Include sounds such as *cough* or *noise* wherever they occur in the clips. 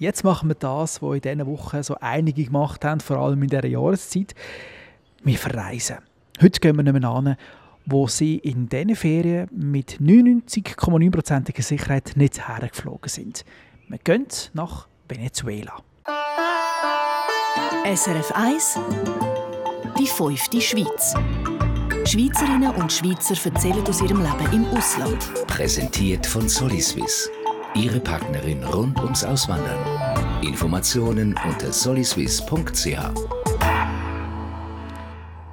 Jetzt machen wir das, was in diesen Wochen so einige gemacht haben, vor allem in dieser Jahreszeit. Wir verreisen. Heute gehen wir nicht mehr an, wo sie in diesen Ferien mit 99,9%iger Sicherheit nicht hergeflogen sind. Wir gehen nach Venezuela. SRF 1 Die fünfte Schweiz. Schweizerinnen und Schweizer erzählen aus ihrem Leben im Ausland. Präsentiert von Soliswiss. Ihre Partnerin rund ums Auswandern. Informationen unter soliswiss.ch.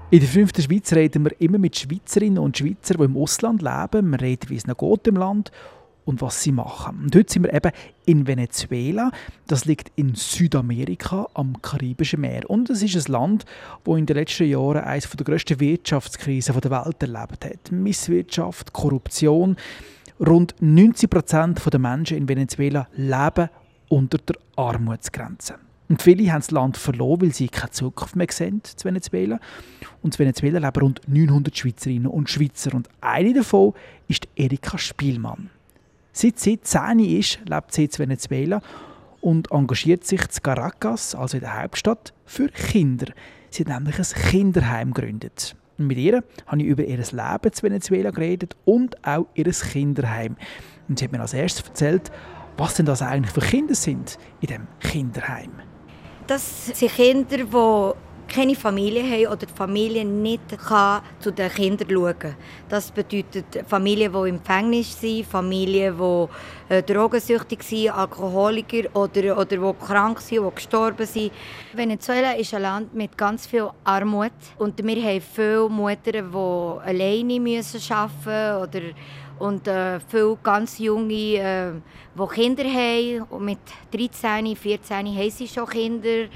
In der fünften Schweiz reden wir immer mit Schweizerinnen und Schweizern, die im Ausland leben. Wir reden, wie es ihnen geht im Land und was sie machen. Und heute sind wir eben in Venezuela. Das liegt in Südamerika am Karibischen Meer. Und es ist ein Land, das in den letzten Jahren eines der grössten Wirtschaftskrisen der Welt erlebt hat. Misswirtschaft, Korruption. Rund 90 Prozent der Menschen in Venezuela leben unter der Armutsgrenze. Und viele haben das Land verloren, weil sie keine Zukunft mehr sehen zu Venezuela. Und in Venezuela leben rund 900 Schweizerinnen und Schweizer. Und eine davon ist Erika Spielmann. Seit sie 10 ist, lebt sie in Venezuela und engagiert sich in Caracas, also in der Hauptstadt, für Kinder. Sie hat nämlich ein Kinderheim gegründet. Mit ihr habe ich über ihr Leben in Venezuela geredet und auch ihr Kinderheim. Und sie hat mir als erstes erzählt, was denn das eigentlich für Kinder sind in dem Kinderheim. Das sind Kinder, die keine Familie haben oder die Familie nicht kann zu den Kindern schauen kann. Das bedeutet Familien, die im Gefängnis sind, Familien, die äh, drogensüchtig sind, Alkoholiker oder, oder die krank sind, die gestorben sind. Venezuela ist ein Land mit ganz viel Armut und wir haben viele Mütter, die alleine arbeiten müssen oder und äh, viele ganz junge, äh, die Kinder haben. Und mit 13, 14 haben sie schon Kinder.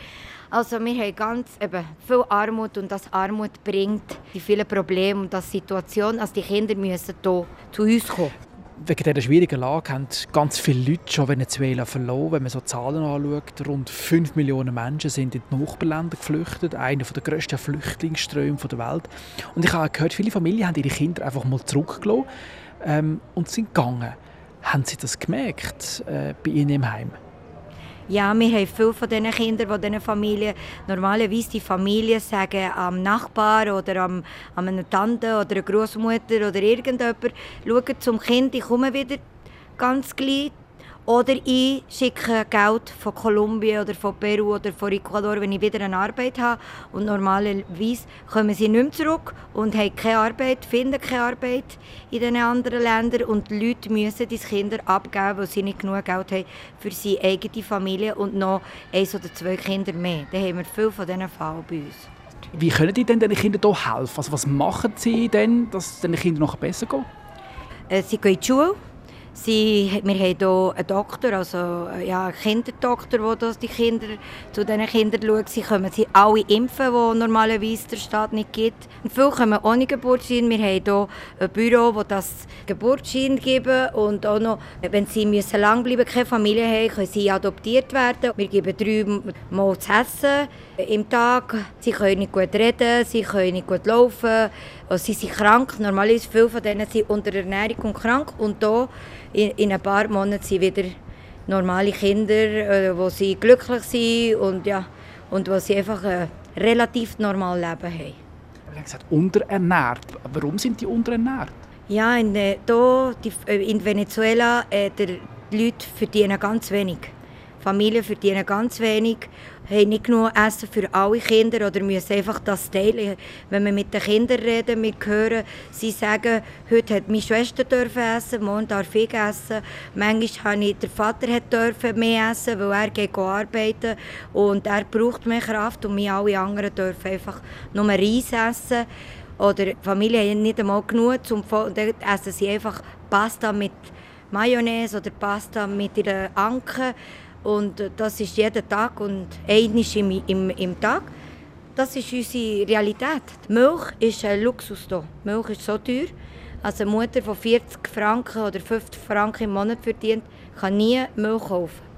Also wir haben ganz eben, viel Armut und das Armut bringt die vielen Probleme und das Situation, also die Kinder müssen hier zu uns kommen. Wegen dieser schwierigen Lage haben ganz viele Leute schon Venezuela verloren. Wenn man so Zahlen anschaut, rund 5 Millionen Menschen sind in die Nachbarländer geflüchtet. Einer der grössten Flüchtlingsströme der Welt. Und ich habe gehört, viele Familien haben ihre Kinder einfach mal zurückgelassen ähm, und sind gegangen. Haben Sie das gemerkt äh, bei Ihnen im Heim? Ja, wir haben viele von diesen Kindern, die diesen Familien, normalerweise die Familien sagen am Nachbar oder am, an einer Tante oder einer Großmutter oder irgendjemand, schaut zum Kind, ich komme wieder ganz gleich oder ich schicke Geld von Kolumbien oder von Peru oder von Ecuador, wenn ich wieder eine Arbeit habe. Und normalerweise kommen sie nicht mehr zurück und haben keine Arbeit, finden keine Arbeit in den anderen Ländern. Und die Leute müssen die Kinder abgeben, weil sie nicht genug Geld haben für ihre eigene Familie und noch eins oder zwei Kinder mehr. Da haben wir viele von diesen Fällen bei uns. Wie können die denn den Kindern hier helfen? Also was machen sie denn, dass es den Kindern noch besser geht? Äh, sie gehen in die Schule Sie, wir haben hier einen Doktor, also ja, einen Kinderdoktor, der die Kinder, zu diesen Kindern schaut. Sie können sie alle impfen, die normalerweise der Staat nicht gibt. Und viele kommen ohne Geburtsschein. Wir haben hier ein Büro, das das Geburtsschein geben und auch noch, wenn sie müssen lang bleiben keine Familie haben, können sie adoptiert werden. Wir geben drei Mal zu essen im Tag. Sie können nicht gut reden, sie können nicht gut laufen, also sie sind krank. Normalerweise viele von denen sind unter Ernährung und krank und hier in, in ein paar Monaten sind wieder normale Kinder, äh, wo sie glücklich sind und ja und wo sie einfach ein relativ normales Leben haben. Du hast gesagt, unterernährt. Warum sind die unterernährt? Ja, in, äh, hier, die, äh, in Venezuela äh, die Leute verdienen ganz wenig. Familien verdienen ganz wenig haben nicht genug Essen für alle Kinder oder müssen einfach das teilen. Wenn wir mit den Kindern reden, wir hören, sie sagen, heute hat meine Schwester dürfen essen, morgen darf ich essen. Manchmal habe ich, der Vater hat dürfen mehr essen, weil er geht arbeiten und er braucht mehr Kraft und wir alle anderen dürfen einfach nur Reis essen. Oder die Familie hat nicht einmal genug, zum, dann essen sie einfach Pasta mit Mayonnaise oder Pasta mit ihrer Anke. Und äh, das ist jeden Tag und einmal im, im, im Tag. Das ist unsere Realität. Die Milch ist ein Luxus hier. Die Milch ist so teuer. Also eine Mutter, die 40 Franken oder 50 Franken im Monat verdient, kann nie Milch kaufen.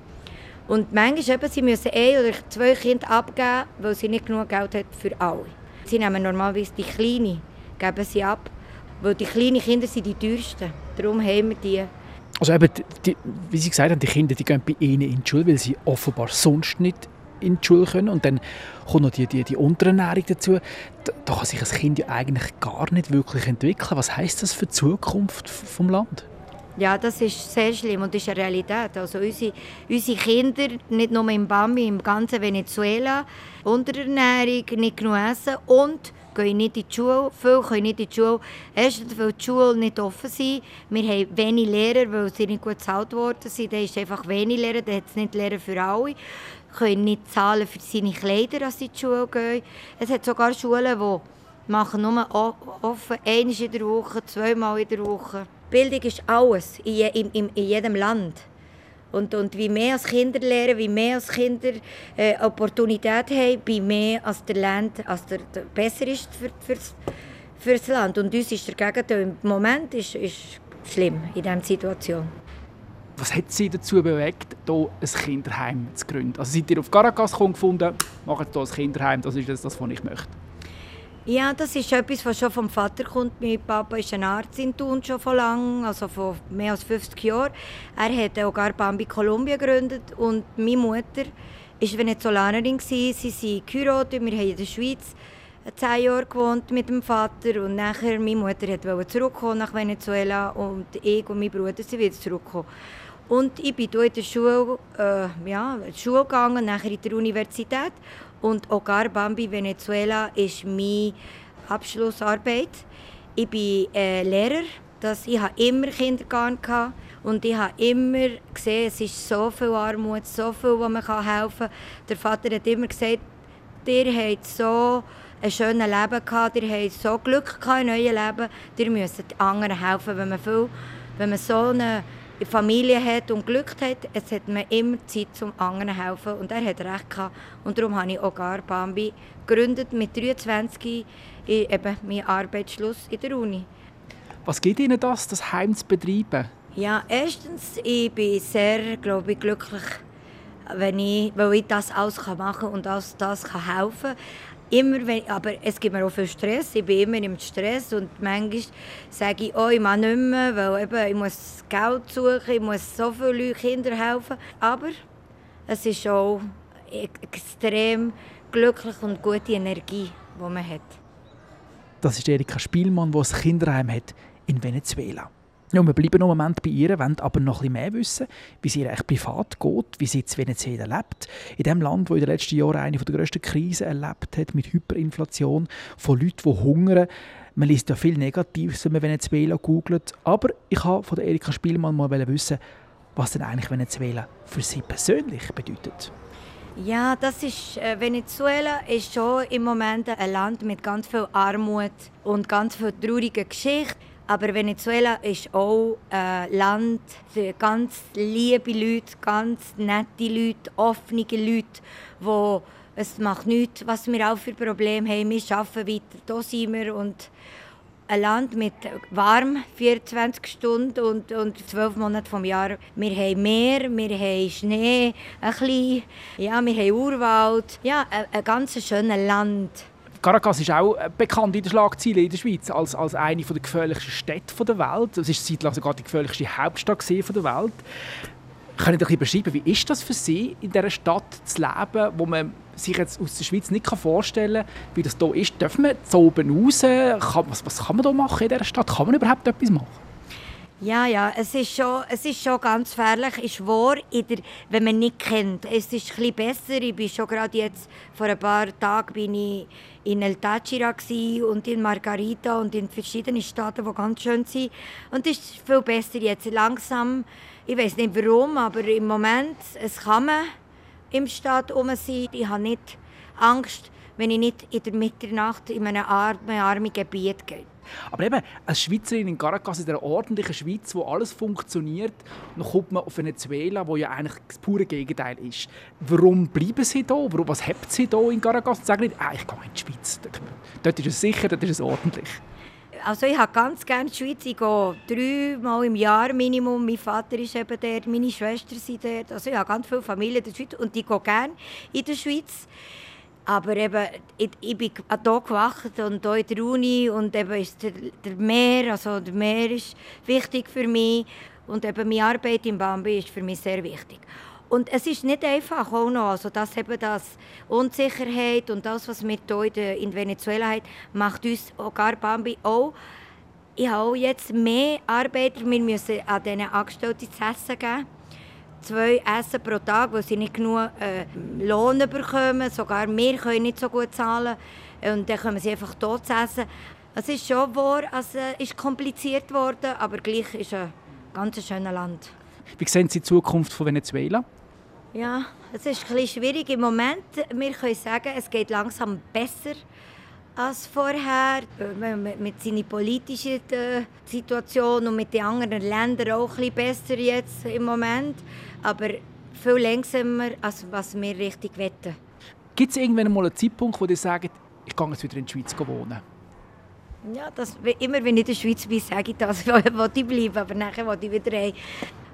Und manchmal eben, sie müssen ein oder zwei Kinder abgeben, weil sie nicht genug Geld haben für alle. Sie nehmen normalerweise die Kleinen, geben sie ab, weil die kleinen Kinder sind die teuersten. Darum haben wir die Also eben, die, wie Sie gesagt haben, die Kinder die gehen bei Ihnen in die Schule, weil sie offenbar sonst nicht in die Schule können. Und dann kommt noch die, die, die Unterernährung dazu. Da, da kann sich ein Kind ja eigentlich gar nicht wirklich entwickeln. Was heißt das für die Zukunft vom Land? Ja, das ist sehr schlimm und das ist eine Realität. Also unsere, unsere Kinder, nicht nur im Bambi, im ganzen Venezuela, Unterernährung, nicht genug essen und gehen nicht in die Schule. Viele können nicht in die Schule. Erstens, weil die Schulen nicht offen sind. Wir haben wenig Lehrer, weil sie nicht gut bezahlt worden sind. Da ist einfach wenig Lehrer, da hat es nicht Lehrer für alle. können nicht zahlen für seine Kleider, als sie in die Schule gehen. Es hat sogar Schulen, die machen nur offen, einmal in der Woche, zweimal in der Woche. Bildung ist alles, in, in, in jedem Land. Und, und wie mehr als Kinder lernen, wie mehr als Kinder äh, Opportunität haben, wie mehr als der Land als der, der besser ist für, fürs, fürs Land. Und uns ist der Gegenteil. Im Moment ist, ist schlimm in dieser Situation. Was hat Sie dazu bewegt, hier ein Kinderheim zu gründen? Also seid ihr auf Caracas gefunden, macht hier ein Kinderheim, das ist das, was ich möchte? Ja, das ist etwas, was schon vom Vater kommt. Mein Papa ist ein Arzt in Thun schon von lang, also von mehr als 50 Jahren. Er hat auch gar Bambi Kolumbien gegründet und meine Mutter war Venezolanerin. Sie sind geheiratet, wir haben in der Schweiz zehn Jahre gewohnt mit dem Vater und nachher meine Mutter wollte zurückkommen nach Venezuela und ich und mein Bruder sind wieder zurückgekommen. Und ich bin in der Schule, äh, ja, in die Schule gegangen, nachher in der Universität und Hogar Bambi Venezuela ist meine Abschlussarbeit. Ich bin äh, Lehrer. Das, ich hatte immer Kindergarten gehabt, und ich habe immer gesehen, es ist so viel Armut, so viel, wo man helfen kann. Der Vater hat immer gesagt, ihr habt so ein schönes Leben gehabt, ihr habt so Glück gehabt in eurem Leben, ihr müsst anderen helfen, wenn man, viel, wenn man so eine Familie hat und Glück hat, es hat man immer Zeit zum anderen helfen und er hat recht gehabt. Und darum habe ich auch gar Bambi gegründet mit 23 eben mein Arbeitsschluss in der Uni. Was gibt Ihnen das, das Heim zu betreiben? Ja, erstens, ich bin sehr, glaube ich, glücklich, wenn ich, weil ich das alles machen kann und das, das kann helfen kann immer, wenn, aber es gibt mir auch viel Stress. Ich bin immer im Stress und manchmal sage ich, oh, ich mache nicht mehr, weil eben, ich muss Geld suchen, ich muss so viele Kinder helfen. Aber es ist auch extrem glücklich und gute Energie, die man hat. Das ist Erika Spielmann, die ein Kinderheim hat in Venezuela. Ja, wir bleiben noch einen Moment bei ihr, wollen aber noch bisschen mehr wissen, wie sie echt privat geht, wie sie in Venezuela lebt. In dem Land, das in den letzten Jahren eine der grössten Krisen erlebt hat, mit Hyperinflation, von Leuten, die hungern. Man liest ja viel Negatives, wenn man Venezuela googelt. Aber ich wollte von Erika Spielmann mal wissen, was denn eigentlich Venezuela für sie persönlich bedeutet. Ja, das ist äh, Venezuela ist schon im Moment ein Land mit ganz viel Armut und ganz viel trauriger Geschichte. Aber Venezuela ist auch ein Land für ganz liebe Leute, ganz nette Leute, offene Leute, wo es macht nichts, was wir auch für Probleme haben. Wir arbeiten weiter, da sind wir. Und ein Land mit warm, 24 Stunden und, und 12 Monate vom Jahr. Wir haben Meer, wir haben Schnee, ein bisschen, ja, wir haben Urwald. Ja, ein, ein ganz schönes Land. Caracas ist auch äh, bekannt in den Schlagzeilen in der Schweiz als, als eine der gefährlichsten Städte der Welt. Es ist zeitlang sogar die gefährlichste Hauptstadt der Welt. Können Sie ein beschreiben, wie ist das für Sie, in dieser Stadt zu leben, wo man sich jetzt aus der Schweiz nicht vorstellen kann, wie das hier ist? Dürfen wir so oben raus? Was, was kann man hier machen in dieser Stadt? Kann man überhaupt etwas machen? Ja, ja, es ist schon, es ist schon ganz gefährlich, ist wahr, der, wenn man nicht kennt. Es ist ein besser. Ich bin schon gerade jetzt, vor ein paar Tagen bin ich in El Táchira und in Margarita und in verschiedenen Staaten, die ganz schön sind. Und es ist viel besser jetzt. Langsam, ich weiß nicht warum, aber im Moment, es kann man im Stadt um sein. Ich habe nicht Angst, wenn ich nicht in der Mitternacht in einem armen Gebiet gehe. Aber eben, als Schweizerin in Caracas, in der ordentlichen Schweiz, wo alles funktioniert, dann kommt man auf Venezuela, wo ja eigentlich das pure Gegenteil ist. Warum bleiben Sie hier? Was habt Sie hier in Caracas? Und sagen nicht, ah, ich gehe in die Schweiz. Dort ist es sicher, dort ist es ordentlich. Also ich habe ganz gerne die Schweiz. Ich gehe dreimal im Jahr Minimum. Mein Vater ist eben dort, meine Schwester sind dort. Also ich habe ganz viele Familien in der Schweiz und ich gehe gerne in der Schweiz. Aber eben, ich, ich bin hier gewacht und hier in der Uni und eben ist der, der Meer, also der Meer ist wichtig für mich. Und eben meine Arbeit im Bambi ist für mich sehr wichtig. Und es ist nicht einfach auch noch, also das eben das Unsicherheit und das, was wir hier in Venezuela haben, macht uns gar Bambi auch. Ich habe jetzt mehr Arbeiter, wir müssen an diesen Angestellten zu essen geben. Zwei Essen pro Tag, weil sie nicht genug äh, Lohn bekommen. Sogar wir können nicht so gut zahlen. Und dann kommen sie einfach tot essen. Es ist schon wahr, es äh, ist kompliziert geworden, aber gleich ist es ein ganz schönes Land. Wie sehen Sie die Zukunft von Venezuela? Ja, es ist ein bisschen schwierig im Moment. Wir können sagen, es geht langsam besser als vorher. Mit seiner politischen äh, Situation und mit den anderen Ländern auch ein bisschen besser jetzt im Moment. Aber viel langsamer, als was wir richtig wetten. Gibt es irgendwann mal einen Zeitpunkt, wo Sie sagen, ich gehe jetzt wieder in die Schweiz wohnen? Ja, das, immer wenn ich in der Schweiz bin, sage ich das, *laughs* wo ich bleiben, aber nachher will ich wieder.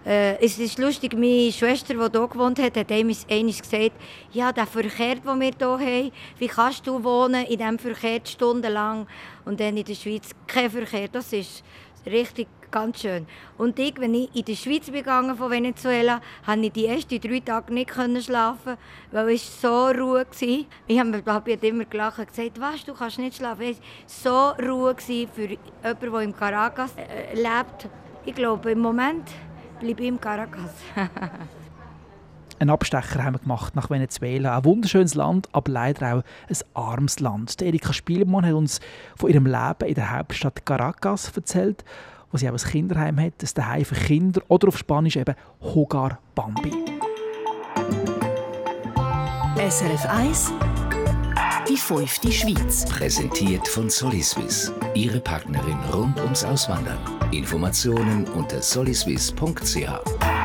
Äh, es ist lustig, meine Schwester, die hier gewohnt hat, hat einmal gesagt, ja, der Verkehr, den wir hier haben, wie kannst du wohnen in diesem Verkehr stundenlang und dann in der Schweiz kein Verkehr. Das ist richtig ganz schön. Und ich, wenn ich in die Schweiz gegangen von Venezuela, konnte ich die ersten drei Tage nicht schlafen, weil es so Ruhe war. Ich habe Papi hat immer gelacht und gesagt, was, du kannst nicht schlafen. Es war so Ruhe für jemanden, der in Caracas äh, lebt. Ich glaube, im Moment bleibe im Caracas. *laughs* Einen Abstecher haben wir gemacht nach Venezuela. Ein wunderschönes Land, aber leider auch ein armes Land. Erika Spielmann hat uns von ihrem Leben in der Hauptstadt Caracas erzählt wo sie auch ein Kinderheim hat, das Daheim für Kinder oder auf Spanisch eben Hogar Bambi. SRF 1 Die fünfte Schweiz. Präsentiert von Soliswiss. Ihre Partnerin rund ums Auswandern. Informationen unter soliswiss.ch